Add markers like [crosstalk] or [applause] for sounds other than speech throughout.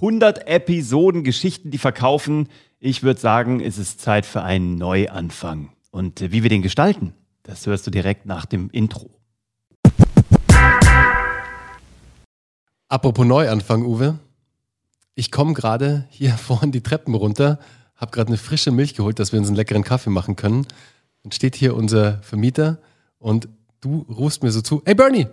100 Episoden, Geschichten, die verkaufen. Ich würde sagen, es ist Zeit für einen Neuanfang. Und äh, wie wir den gestalten, das hörst du direkt nach dem Intro. Apropos Neuanfang, Uwe. Ich komme gerade hier [laughs] vorne die Treppen runter, habe gerade eine frische Milch geholt, dass wir uns einen leckeren Kaffee machen können. Dann steht hier unser Vermieter und du rufst mir so zu, hey Bernie,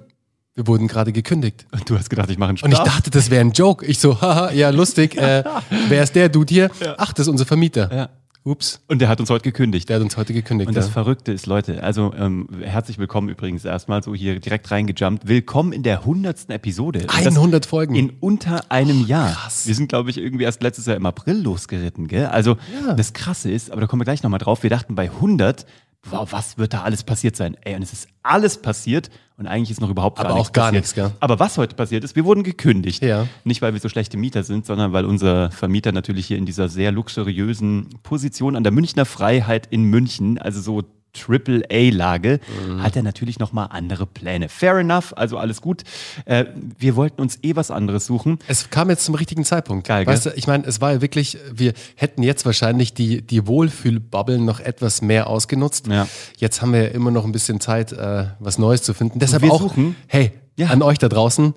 wir wurden gerade gekündigt. Und du hast gedacht, ich mache einen Und ich dachte, das wäre ein Joke. Ich so, haha, ja, lustig. [laughs] Äh, wer ist der Dude hier? Ja. Ach, das ist unser Vermieter. Ja. Ups, Und der hat uns heute gekündigt. der hat uns heute gekündigt. Und das ja. Verrückte ist, Leute, also ähm, herzlich willkommen übrigens erstmal so hier direkt reingejumpt. Willkommen in der hundertsten Episode. Und das 100 Folgen. In unter einem Jahr. krass. Wir sind, glaube ich, irgendwie erst letztes Jahr im April losgeritten, gell? Also Ja. das Krasse ist, aber da kommen wir gleich nochmal drauf, wir dachten bei 100, wow, was wird da alles passiert sein? Ey, und es ist alles passiert und eigentlich ist noch überhaupt gar Aber nichts auch gar passiert. nichts, gell? Aber was heute passiert ist, wir wurden gekündigt. Ja. Nicht, weil wir so schlechte Mieter sind, sondern weil unser Vermieter natürlich hier in dieser sehr luxuriösen Position an der Münchner Freiheit in München, also so Triple-A-Lage, Mhm. hat er natürlich nochmal andere Pläne. Fair enough, also alles gut. Äh, wir wollten uns eh was anderes suchen. Es kam jetzt zum richtigen Zeitpunkt. Geil, weißt gell? du, ich meine, es war ja wirklich, wir hätten jetzt wahrscheinlich die, die Wohlfühlbubble noch etwas mehr ausgenutzt. Ja. Jetzt haben wir ja immer noch ein bisschen Zeit, äh, was Neues zu finden. Deshalb wir auch, suchen- hey, Ja. an euch da draußen,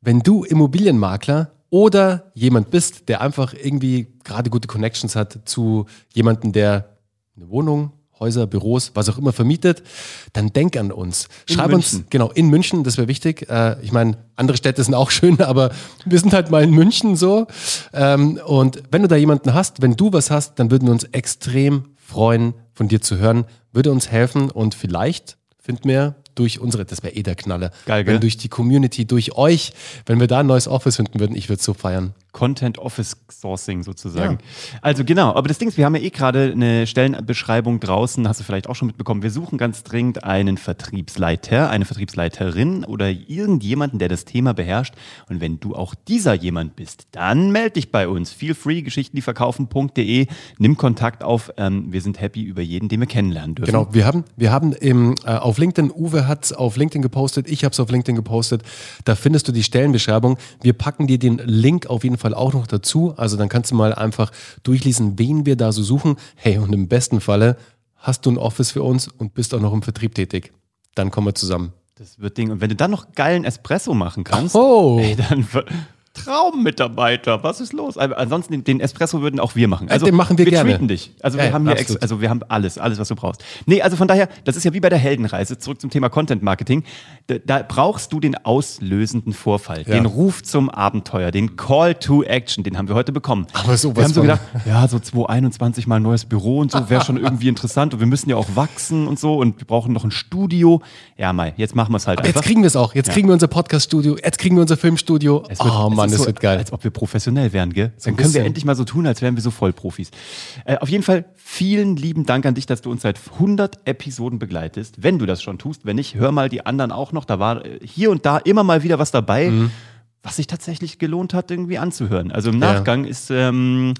wenn du Immobilienmakler oder jemand bist, der einfach irgendwie gerade gute Connections hat zu jemandem, der eine Wohnung, Häuser, Büros, was auch immer vermietet, dann denk an uns. Schreib uns, genau, in München, das wäre wichtig. Äh, ich meine, andere Städte sind auch [laughs] schön, aber wir sind halt mal in München so. Ähm, und wenn du da jemanden hast, wenn du was hast, dann würden wir uns extrem freuen, von dir zu hören. Würde uns helfen und vielleicht finden wir durch unsere, das wäre eh der Knaller, Geil, gell? wenn durch die Community, durch euch, wenn wir da ein neues Office finden würden, ich würde so feiern. Content Office Sourcing sozusagen. Also genau, aber das Ding ist, wir haben ja eh gerade eine Stellenbeschreibung draußen, hast du vielleicht auch schon mitbekommen. Wir suchen ganz dringend einen Vertriebsleiter, eine Vertriebsleiterin oder irgendjemanden, der das Thema beherrscht. Und wenn du auch dieser jemand bist, dann melde dich bei uns. Feel free, Geschichten, die verkaufen.de. Nimm Kontakt auf. Ähm, wir sind happy über jeden, den wir kennenlernen dürfen. Genau, wir haben, wir haben im, äh, auf LinkedIn, Uwe hat es auf LinkedIn gepostet, ich habe es auf LinkedIn gepostet. Da findest du die Stellenbeschreibung. Wir packen dir den Link auf jeden Fall auch noch dazu. Also dann kannst du mal einfach durchlesen, wen wir da so suchen. Hey, und im besten Falle hast du ein Office für uns und bist auch noch im Vertrieb tätig. Dann kommen wir zusammen. Das wird Ding. Und wenn du dann noch geilen Espresso machen kannst, Oh. ey, dann Traummitarbeiter, was ist los? Aber ansonsten den, den Espresso würden auch wir machen. Also den machen wir wir gerne. treaten dich. Also wir Ey, haben hier absolut. also wir haben alles, alles was du brauchst. Nee, also von daher, das ist ja wie bei der Heldenreise, zurück zum Thema Content Marketing. Da, da brauchst du den auslösenden Vorfall, Ja. den Ruf zum Abenteuer, den Call to Action, den haben wir heute bekommen. Aber sowas wir haben so gedacht, ja, so 2021 mal ein neues Büro und so wäre schon irgendwie interessant und wir müssen ja auch wachsen und so und wir brauchen noch ein Studio. Ja, Mai, jetzt machen wir es halt Jetzt einfach. kriegen wir es auch. Jetzt Ja. kriegen wir unser Podcast-Studio. Jetzt kriegen wir unser Filmstudio. Es wird- oh es Mann, das so, wird geil. Als ob wir professionell wären, gell? Dann können wir endlich mal so tun, als wären wir so Vollprofis. Äh, auf jeden Fall vielen lieben Dank an dich, dass du uns seit 100 Episoden begleitest. Wenn du das schon tust, wenn nicht, hör mal die anderen auch noch. Da war äh, hier und da immer mal wieder was dabei, Mhm. was sich tatsächlich gelohnt hat, irgendwie anzuhören. Also im Ja. Nachgang ist ähm,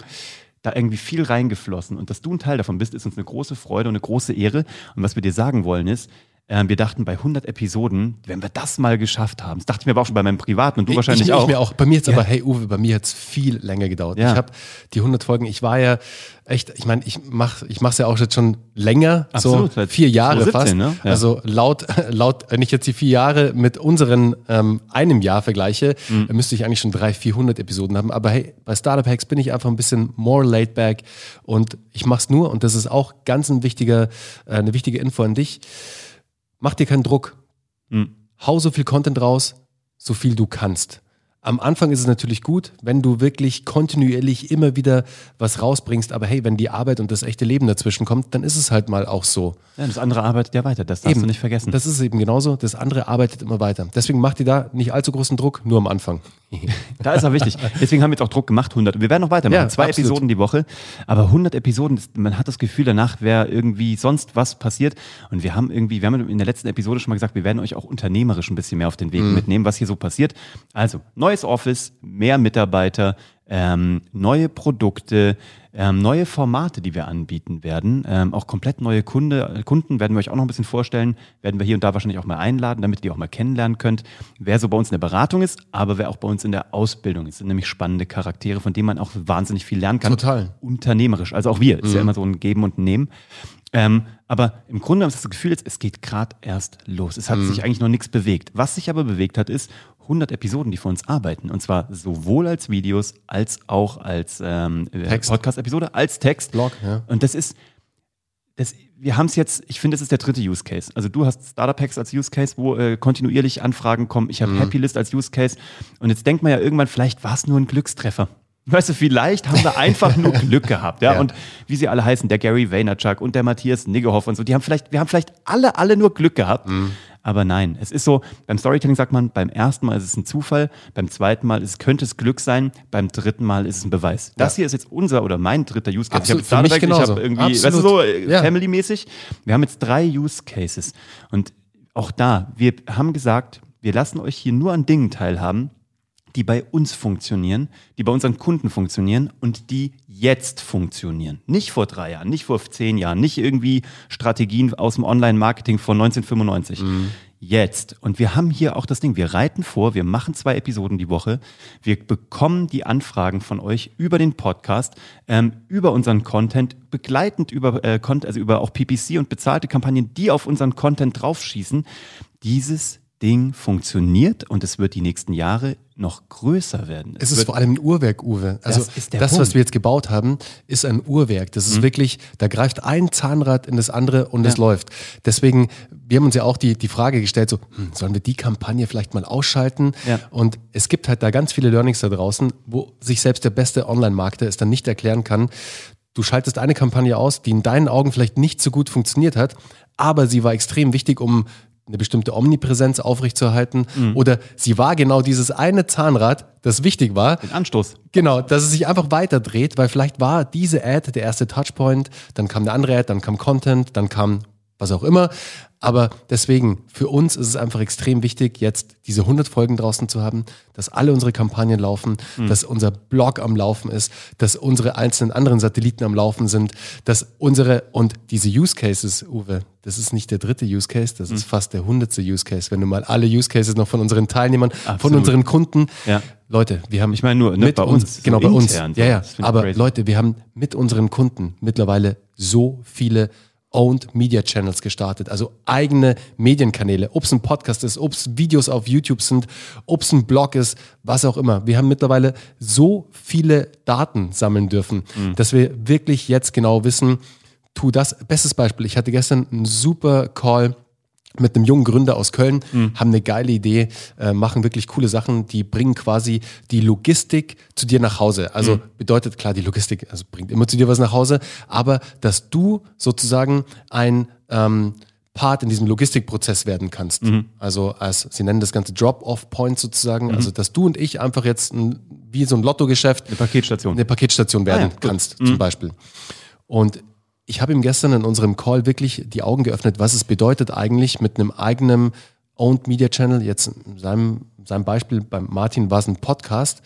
da irgendwie viel reingeflossen. Und dass du ein Teil davon bist, ist uns eine große Freude und eine große Ehre. Und was wir dir sagen wollen ist, ähm, wir dachten bei 100 Episoden, wenn wir das mal geschafft haben, das dachte ich mir aber auch schon bei meinem Privaten und du wahrscheinlich ich, auch. Ich mir auch. Bei mir jetzt Ja. aber, hey Uwe, bei mir hat es viel länger gedauert. Ja. Ich habe die 100 Folgen, ich war ja echt, ich meine, ich mache ich es ja auch jetzt schon länger, Absolut, so vier Jahre 2017, fast. ne? Ja. Also laut, laut, wenn ich jetzt die vier Jahre mit unseren ähm, einem Jahr vergleiche, Mhm. dann müsste ich eigentlich schon 300, 400 Episoden haben. Aber hey, bei Startup Hacks bin ich einfach ein bisschen more laid back und ich mache es nur, und das ist auch ganz ein wichtiger, äh, eine wichtige Info an dich, mach dir keinen Druck. Mhm. Hau so viel Content raus, so viel du kannst. Am Anfang ist es natürlich gut, wenn du wirklich kontinuierlich immer wieder was rausbringst, aber hey, wenn die Arbeit und das echte Leben dazwischen kommt, dann ist es halt mal auch so. Ja, das andere arbeitet ja weiter, das darfst du nicht vergessen. Das ist eben genauso, das andere arbeitet immer weiter. Deswegen mach dir da nicht allzu großen Druck, nur am Anfang. [laughs] Da ist er wichtig. Deswegen haben wir jetzt auch Druck gemacht, 100. Und wir werden noch weitermachen. Ja, Zwei absolut. Episoden die Woche. Aber 100 Episoden, man hat das Gefühl, danach wäre irgendwie sonst was passiert. Und wir haben irgendwie, wir haben in der letzten Episode schon mal gesagt, wir werden euch auch unternehmerisch ein bisschen mehr auf den Weg Mhm. mitnehmen, was hier so passiert. Also, neues Office, mehr Mitarbeiter, ähm, neue Produkte, ähm, neue Formate, die wir anbieten werden. Ähm, auch komplett neue Kunde, Kunden werden wir euch auch noch ein bisschen vorstellen. Werden wir hier und da wahrscheinlich auch mal einladen, damit ihr auch mal kennenlernen könnt, wer so bei uns in der Beratung ist, aber wer auch bei uns in der Ausbildung ist. Das sind nämlich spannende Charaktere, von denen man auch wahnsinnig viel lernen kann. Total. Unternehmerisch. Also auch wir. Ist ja Mhm. immer so ein Geben und Nehmen. Ähm, aber im Grunde haben wir das Gefühl, jetzt, es geht gerade erst los. Es hat Mhm. sich eigentlich noch nichts bewegt. Was sich aber bewegt hat, ist 100 Episoden, die für uns arbeiten. Und zwar sowohl als Videos als auch als ähm, Text. Podcast-Episode, als Text. Blog, ja. Und das ist, das, wir haben es jetzt, ich finde, das ist der dritte Use Case. Also du hast Startup Packs als Use Case, wo äh, kontinuierlich Anfragen kommen. Ich habe Mhm. Happy List als Use Case. Und jetzt denkt man ja irgendwann, vielleicht war es nur ein Glückstreffer. [laughs] Weißt du, vielleicht haben wir einfach nur [laughs] Glück gehabt, ja? Ja. Und wie sie alle heißen, der Gary Vaynerchuk und der Matthias Niggehoff und so, die haben vielleicht, wir haben vielleicht alle, alle nur Glück gehabt. Mhm. Aber nein, es ist so, beim Storytelling sagt man, beim ersten Mal ist es ein Zufall, beim zweiten Mal ist, könnte es Glück sein, beim dritten Mal ist es ein Beweis. Das Ja. hier ist jetzt unser oder mein dritter Use Case. Absolut, ich habe mich ich genauso. habe irgendwie, weißt du, Absolut. so äh, Ja. family-mäßig. Wir haben jetzt drei Use Cases. Und auch da, wir haben gesagt, wir lassen euch hier nur an Dingen teilhaben, die bei uns funktionieren, die bei unseren Kunden funktionieren und die jetzt funktionieren. Nicht vor drei Jahren, nicht vor zehn Jahren, nicht irgendwie Strategien aus dem Online-Marketing von 1995. Jetzt. Und wir haben hier auch das Ding, wir reiten vor, wir machen zwei Episoden die Woche, wir bekommen die Anfragen von euch über den Podcast, ähm, über unseren Content, begleitend über, äh, also über auch PPC und bezahlte Kampagnen, die auf unseren Content draufschießen. Dieses Ding funktioniert und es wird die nächsten Jahre noch größer werden. Es ist wird, vor allem ein Uhrwerk, Uwe. Also Das das, ist was. Mhm. wir jetzt gebaut haben, ist ein Uhrwerk. Das ist wirklich, da greift ein Zahnrad in das andere und es Ja. läuft. Deswegen, wir haben uns ja auch die, die Frage gestellt, so, hm, sollen wir die Kampagne vielleicht mal ausschalten? Ja. Und es gibt halt da ganz viele Learnings da draußen, wo sich selbst der beste Online-Marketer es dann nicht erklären kann. Du schaltest eine Kampagne aus, die in deinen Augen vielleicht nicht so gut funktioniert hat, aber sie war extrem wichtig, um eine bestimmte Omnipräsenz aufrechtzuerhalten. Mhm. Oder sie war genau dieses eine Zahnrad, das wichtig war, den Anstoß. Genau, dass es sich einfach weiter dreht, weil vielleicht war diese Ad der erste Touchpoint, dann kam eine andere Ad, dann kam Content, dann kam was auch immer. Aber deswegen, für uns ist es einfach extrem wichtig, jetzt diese 100 Folgen draußen zu haben, dass alle unsere Kampagnen laufen, dass unser Blog am Laufen ist, dass unsere einzelnen anderen Satelliten am Laufen sind, dass unsere und diese Use Cases, Uwe, das ist nicht der dritte Use Case, das ist fast der hundertste Use Case, wenn du mal alle Use Cases noch von unseren Teilnehmern, von Absolut. unseren Kunden, Ja. Leute, wir haben Ich meine nur, ne, mit bei uns, uns, genau bei uns, ja, ja. Aber crazy. Leute, wir haben mit unseren Kunden mittlerweile so viele Owned Media Channels gestartet, also eigene Medienkanäle, ob es ein Podcast ist, ob es Videos auf YouTube sind, ob es ein Blog ist, was auch immer. Wir haben mittlerweile so viele Daten sammeln dürfen, Mhm. dass wir wirklich jetzt genau wissen, tu das. Bestes Beispiel, ich hatte gestern einen super Call mit einem jungen Gründer aus Köln, Mhm. haben eine geile Idee, äh, machen wirklich coole Sachen, die bringen quasi die Logistik zu dir nach Hause. Also Mhm. bedeutet klar, die Logistik also bringt immer zu dir was nach Hause, aber dass du sozusagen ein ähm, Part in diesem Logistikprozess werden kannst. Mhm. Also als, sie nennen das Ganze Drop-off-Point sozusagen, also dass du und ich einfach jetzt ein, wie so ein Lottogeschäft Eine Paketstation. eine Paketstation werden Ah ja, kannst, zum Beispiel. Und ich habe ihm gestern in unserem Call wirklich die Augen geöffnet, was es bedeutet eigentlich mit einem eigenen Owned Media Channel, jetzt in seinem, seinem Beispiel beim Martin war es ein Podcast,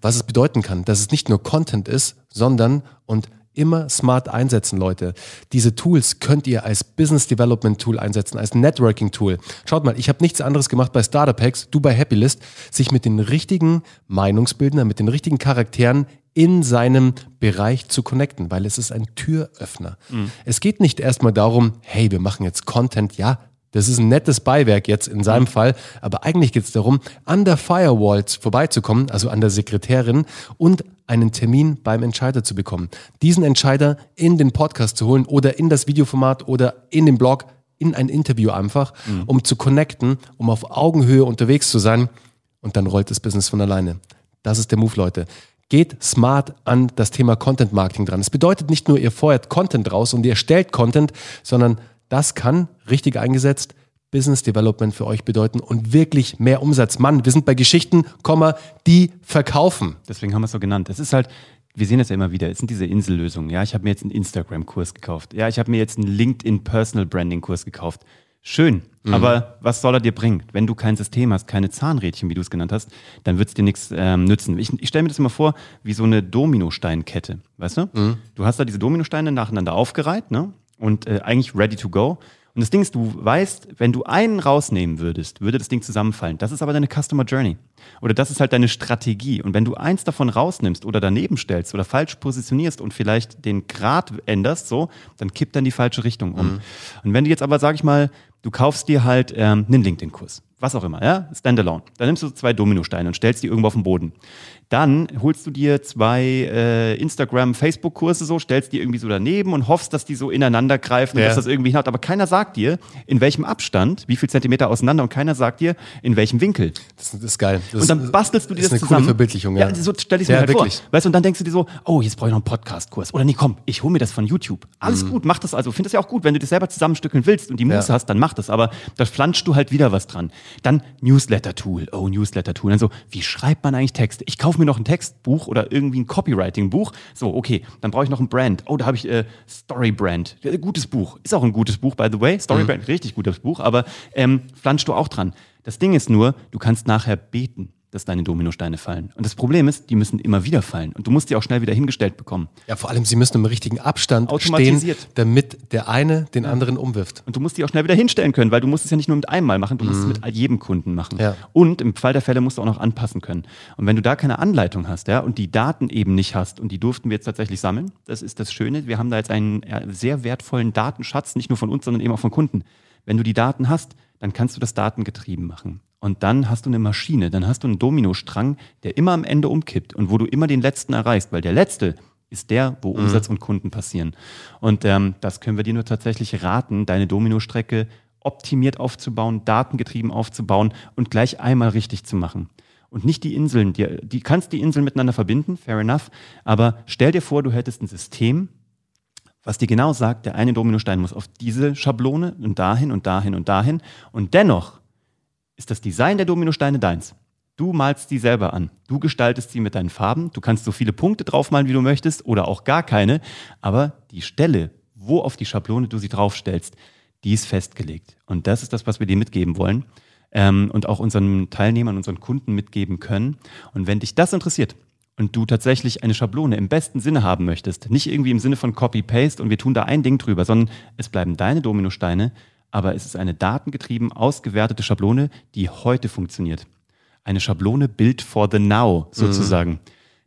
was es bedeuten kann, dass es nicht nur Content ist, sondern und immer smart einsetzen, Leute. Diese Tools könnt ihr als Business Development Tool einsetzen, als Networking Tool. Schaut mal, ich habe nichts anderes gemacht bei Startup Hacks, du bei Happylist, sich mit den richtigen Meinungsbildnern, mit den richtigen Charakteren in seinem Bereich zu connecten, weil es ist ein Türöffner. Es geht nicht erstmal darum, hey, wir machen jetzt Content, ja, das ist ein nettes Beiwerk jetzt in seinem Fall, aber eigentlich geht es darum, an der Firewall vorbeizukommen, also an der Sekretärin und einen Termin beim Entscheider zu bekommen. Diesen Entscheider in den Podcast zu holen oder in das Videoformat oder in den Blog, in ein Interview einfach, um zu connecten, um auf Augenhöhe unterwegs zu sein und dann rollt das Business von alleine. Das ist der Move, Leute. Geht smart an das Thema Content Marketing dran. Es bedeutet nicht nur, ihr feuert Content raus und ihr erstellt Content, sondern das kann richtig eingesetzt Business Development für euch bedeuten und wirklich mehr Umsatz. Mann, wir sind bei Geschichten, die verkaufen. Deswegen haben wir es so genannt. Es ist halt, wir sehen das ja immer wieder, es sind diese Insellösungen. Ja, ich habe mir jetzt einen Instagram-Kurs gekauft. Ja, ich habe mir jetzt einen LinkedIn Personal Branding-Kurs gekauft. Schön, mhm. aber was soll er dir bringen? Wenn du kein System hast, keine Zahnrädchen, wie du es genannt hast, dann wird es dir nichts ähm, nützen. Ich, ich stelle mir das immer vor wie so eine Dominosteinkette, weißt du? Mhm. Du hast da diese Dominosteine nacheinander aufgereiht ne? und äh, eigentlich ready to go. Und das Ding ist, du weißt, wenn du einen rausnehmen würdest, würde das Ding zusammenfallen. Das ist aber deine Customer Journey. Oder das ist halt deine Strategie. Und wenn du eins davon rausnimmst oder daneben stellst oder falsch positionierst und vielleicht den Grad änderst, so, dann kippt dann die falsche Richtung um. Mhm. Und wenn du jetzt aber, sag ich mal, du kaufst dir halt ähm, einen LinkedIn-Kurs, was auch immer, ja, Standalone. Dann nimmst du zwei Dominosteine und stellst die irgendwo auf den Boden. Dann holst du dir zwei äh, Instagram, Facebook-Kurse so, stellst die irgendwie so daneben und hoffst, dass die so ineinander greifen ja. und dass das irgendwie hinhaut. Aber keiner sagt dir, in welchem Abstand, wie viel Zentimeter auseinander und keiner sagt dir, in welchem Winkel. Das, das ist geil. Das und dann bastelst du dir das, das ist eine zusammen. Coole Verbildlichung, ja. ja so stell ich mir ja, halt wirklich. vor. Weißt du, und dann denkst du dir so, oh, jetzt brauche ich noch einen Podcast-Kurs. Oder nee, komm, ich hole mir das von YouTube. Alles mhm. gut, mach das also. Find das ja auch gut. Wenn du das selber zusammenstückeln willst und die Muße hast, dann mach das. Aber da flanscht du halt wieder was dran. Dann Newsletter-Tool. Oh, Newsletter-Tool. Dann so, wie schreibt man eigentlich Texte? Ich kaufe mir noch ein Textbuch oder irgendwie ein Copywriting-Buch. So, okay, dann brauche ich noch ein Brand. Oh, da habe ich äh, Story-Brand. Gutes Buch. Ist auch ein gutes Buch, by the way. Story-Brand, mhm. richtig gutes Buch. Aber ähm, flanschst du auch dran. Das Ding ist nur, du kannst nachher beten dass deine Dominosteine fallen. Und das Problem ist, die müssen immer wieder fallen. Und du musst die auch schnell wieder hingestellt bekommen. Ja, vor allem, sie müssen im richtigen Abstand stehen, damit der eine den ja. anderen umwirft. Und du musst die auch schnell wieder hinstellen können, weil du musst es ja nicht nur mit einmal machen, du musst mhm. es mit jedem Kunden machen. Ja. Und im Fall der Fälle musst du auch noch anpassen können. Und wenn du da keine Anleitung hast, ja, und die Daten eben nicht hast, und die durften wir jetzt tatsächlich sammeln, das ist das Schöne, wir haben da jetzt einen sehr wertvollen Datenschatz, nicht nur von uns, sondern eben auch von Kunden. Wenn du die Daten hast, dann kannst du das datengetrieben machen. Und dann hast du eine Maschine, dann hast du einen Dominostrang, der immer am Ende umkippt und wo du immer den letzten erreichst, weil der letzte ist der, wo mhm. Umsatz und Kunden passieren. Und ähm, das können wir dir nur tatsächlich raten, deine Dominostrecke optimiert aufzubauen, datengetrieben aufzubauen und gleich einmal richtig zu machen. Und nicht die Inseln, die, die kannst die Inseln miteinander verbinden, fair enough, aber stell dir vor, du hättest ein System, was dir genau sagt, der eine Dominostein muss auf diese Schablone und dahin und dahin und dahin und dennoch ist das Design der Dominosteine deins. Du malst die selber an. Du gestaltest sie mit deinen Farben. Du kannst so viele Punkte draufmalen, wie du möchtest, oder auch gar keine. Aber die Stelle, wo auf die Schablone du sie draufstellst, die ist festgelegt. Und das ist das, was wir dir mitgeben wollen ähm, und auch unseren Teilnehmern, unseren Kunden mitgeben können. Und wenn dich das interessiert und du tatsächlich eine Schablone im besten Sinne haben möchtest, nicht irgendwie im Sinne von Copy-Paste und wir tun da ein Ding drüber, sondern es bleiben deine Dominosteine aber es ist eine datengetrieben ausgewertete Schablone, die heute funktioniert. Eine Schablone built for the now sozusagen. Mhm.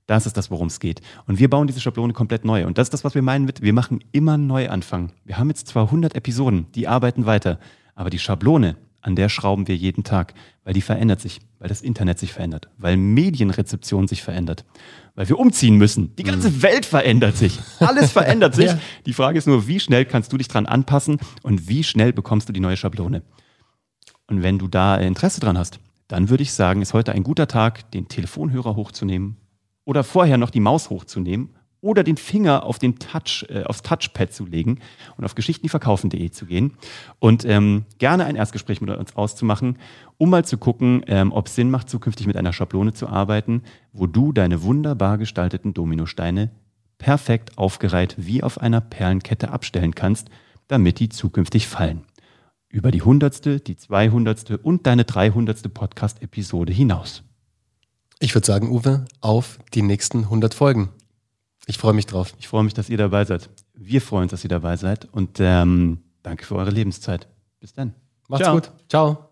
Das ist das, worum es geht. Und wir bauen diese Schablone komplett neu. Und das ist das, was wir meinen mit, wir machen immer einen Neuanfang. Wir haben jetzt zwar 100 Episoden, die arbeiten weiter, aber die Schablone, an der schrauben wir jeden Tag, weil die verändert sich, weil das Internet sich verändert, weil Medienrezeption sich verändert, weil wir umziehen müssen. Die ganze mhm. Welt verändert sich. Alles verändert [laughs] sich. ja. Die Frage ist nur, wie schnell kannst du dich dran anpassen und wie schnell bekommst du die neue Schablone? Und wenn du da Interesse dran hast, dann würde ich sagen, ist heute ein guter Tag, den Telefonhörer hochzunehmen oder vorher noch die Maus hochzunehmen oder den Finger auf den Touch, äh, aufs Touchpad zu legen und auf geschichtendieverkaufen.de zu gehen und ähm, gerne ein Erstgespräch mit uns auszumachen, um mal zu gucken, ähm, ob es Sinn macht, zukünftig mit einer Schablone zu arbeiten, wo du deine wunderbar gestalteten Dominosteine perfekt aufgereiht wie auf einer Perlenkette abstellen kannst, damit die zukünftig fallen. Über die hundertste, die zweihundertste und deine dreihundertste Podcast-Episode hinaus. Ich würde sagen, Uwe, auf die nächsten 100 Folgen. Ich freue mich drauf. Ich freue mich, dass ihr dabei seid. Wir freuen uns, dass ihr dabei seid. Und ähm, danke für eure Lebenszeit. Bis dann. Macht's Ciao. gut. Ciao.